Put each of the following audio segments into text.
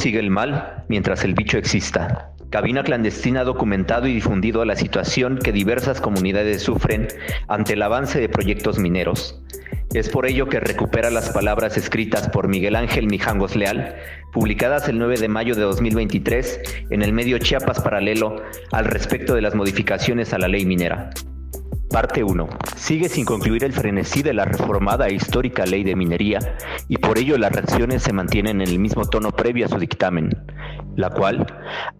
Sigue el mal mientras el bicho exista. Cabina clandestina ha documentado y difundido la situación que diversas comunidades sufren ante el avance de proyectos mineros. Es por ello que recupera las palabras escritas por Miguel Ángel Mijangos Leal, publicadas el 9 de mayo de 2023 en el medio Chiapas Paralelo al respecto de las modificaciones a la ley minera. Parte 1. Sigue sin concluir el frenesí de la reformada e histórica ley de minería y por ello las reacciones se mantienen en el mismo tono previo a su dictamen la cual,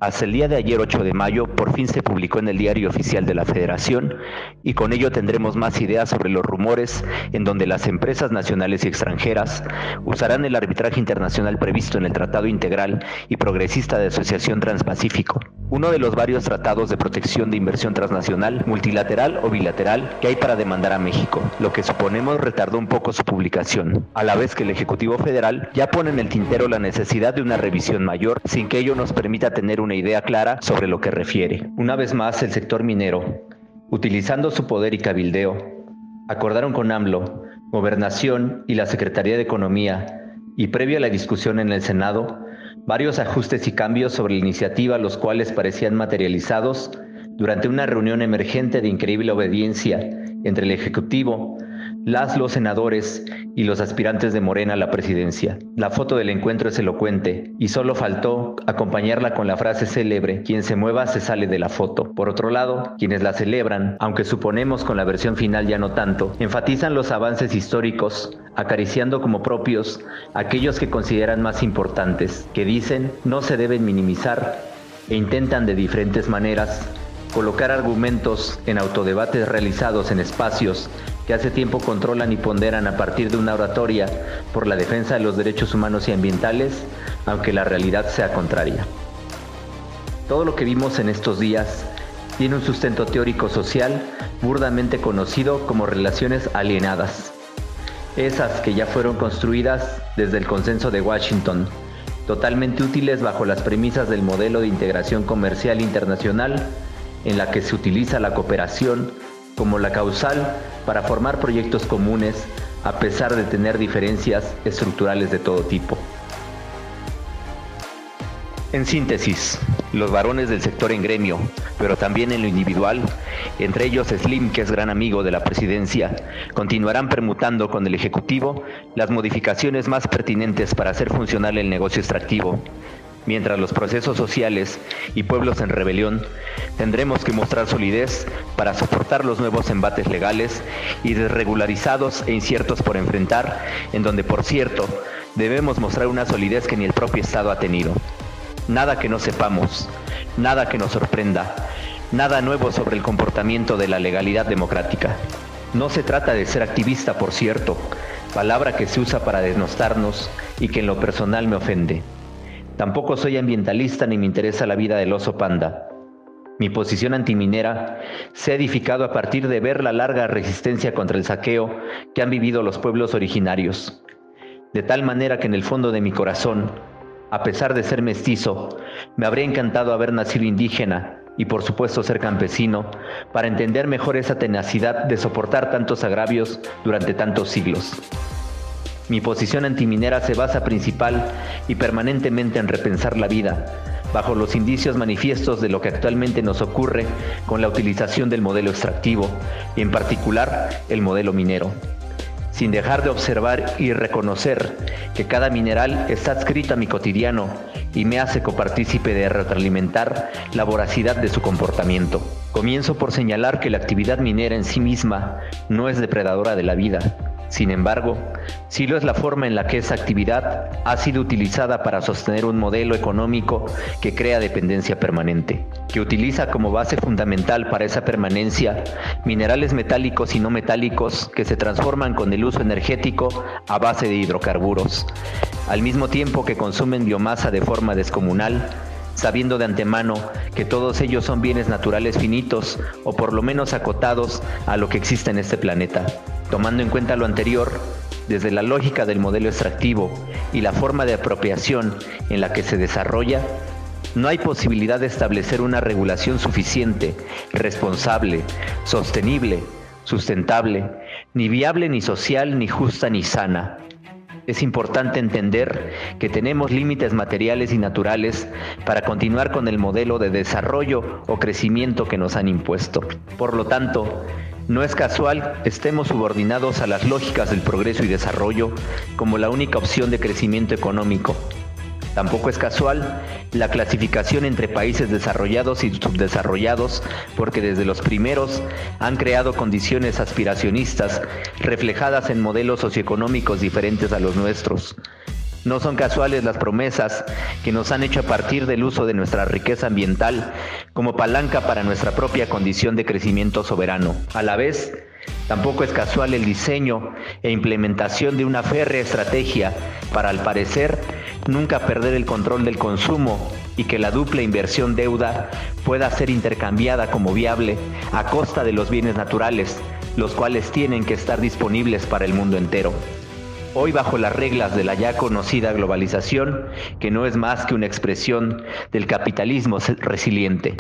hasta el día de ayer 8 de mayo, por fin se publicó en el Diario Oficial de la Federación y con ello tendremos más ideas sobre los rumores en donde las empresas nacionales y extranjeras usarán el arbitraje internacional previsto en el Tratado Integral y Progresista de Asociación Transpacífico, uno de los varios tratados de protección de inversión transnacional, multilateral o bilateral que hay para demandar a México, lo que suponemos retardó un poco su publicación, a la vez que el Ejecutivo Federal ya pone en el tintero la necesidad de una revisión mayor sin que ello nos permita tener una idea clara sobre lo que refiere. Una vez más, el sector minero, utilizando su poder y cabildeo, acordaron con AMLO, Gobernación y la Secretaría de Economía, y previo a la discusión en el Senado, varios ajustes y cambios sobre la iniciativa, los cuales parecían materializados durante una reunión emergente de increíble obediencia entre el Ejecutivo, las, los senadores y los aspirantes de Morena a la presidencia. La foto del encuentro es elocuente y solo faltó acompañarla con la frase célebre, quien se mueva se sale de la foto. Por otro lado, quienes la celebran, aunque suponemos con la versión final ya no tanto, enfatizan los avances históricos, acariciando como propios aquellos que consideran más importantes, que dicen no se deben minimizar e intentan de diferentes maneras colocar argumentos en autodebates realizados en espacios que hace tiempo controlan y ponderan a partir de una oratoria por la defensa de los derechos humanos y ambientales, aunque la realidad sea contraria. Todo lo que vimos en estos días tiene un sustento teórico social burdamente conocido como relaciones alienadas, esas que ya fueron construidas desde el consenso de Washington, totalmente útiles bajo las premisas del modelo de integración comercial internacional en la que se utiliza la cooperación como la causal para formar proyectos comunes a pesar de tener diferencias estructurales de todo tipo. En síntesis, los varones del sector en gremio, pero también en lo individual, entre ellos Slim, que es gran amigo de la presidencia, continuarán permutando con el Ejecutivo las modificaciones más pertinentes para hacer funcional el negocio extractivo, mientras los procesos sociales y pueblos en rebelión tendremos que mostrar solidez para soportar los nuevos embates legales y desregularizados e inciertos por enfrentar, en donde, por cierto, debemos mostrar una solidez que ni el propio Estado ha tenido. Nada que no sepamos, nada que nos sorprenda, nada nuevo sobre el comportamiento de la legalidad democrática. No se trata de ser activista, por cierto, palabra que se usa para denostarnos y que en lo personal me ofende. Tampoco soy ambientalista ni me interesa la vida del oso panda. Mi posición antiminera se ha edificado a partir de ver la larga resistencia contra el saqueo que han vivido los pueblos originarios. De tal manera que en el fondo de mi corazón, a pesar de ser mestizo, me habría encantado haber nacido indígena y por supuesto ser campesino para entender mejor esa tenacidad de soportar tantos agravios durante tantos siglos. Mi posición antiminera se basa principal y permanentemente en repensar la vida, bajo los indicios manifiestos de lo que actualmente nos ocurre con la utilización del modelo extractivo y en particular el modelo minero, sin dejar de observar y reconocer que cada mineral está adscrito a mi cotidiano y me hace copartícipe de retroalimentar la voracidad de su comportamiento. Comienzo por señalar que la actividad minera en sí misma no es depredadora de la vida, sin embargo, sí lo es la forma en la que esa actividad ha sido utilizada para sostener un modelo económico que crea dependencia permanente, que utiliza como base fundamental para esa permanencia minerales metálicos y no metálicos que se transforman con el uso energético a base de hidrocarburos, al mismo tiempo que consumen biomasa de forma descomunal sabiendo de antemano que todos ellos son bienes naturales finitos o por lo menos acotados a lo que existe en este planeta. Tomando en cuenta lo anterior, desde la lógica del modelo extractivo y la forma de apropiación en la que se desarrolla, no hay posibilidad de establecer una regulación suficiente, responsable, sostenible, sustentable, ni viable, ni social, ni justa, ni sana. es importante entender que tenemos límites materiales y naturales para continuar con el modelo de desarrollo o crecimiento que nos han impuesto. Por lo tanto, no es casual estemos subordinados a las lógicas del progreso y desarrollo como la única opción de crecimiento económico. Tampoco es casual la clasificación entre países desarrollados y subdesarrollados, porque desde los primeros han creado condiciones aspiracionistas reflejadas en modelos socioeconómicos diferentes a los nuestros. No son casuales las promesas que nos han hecho a partir del uso de nuestra riqueza ambiental como palanca para nuestra propia condición de crecimiento soberano. A la vez, tampoco es casual el diseño e implementación de una férrea estrategia para, al parecer, nunca perder el control del consumo y que la dupla inversión deuda pueda ser intercambiada como viable a costa de los bienes naturales, los cuales tienen que estar disponibles para el mundo entero hoy bajo las reglas de la ya conocida globalización, que no es más que una expresión del capitalismo resiliente.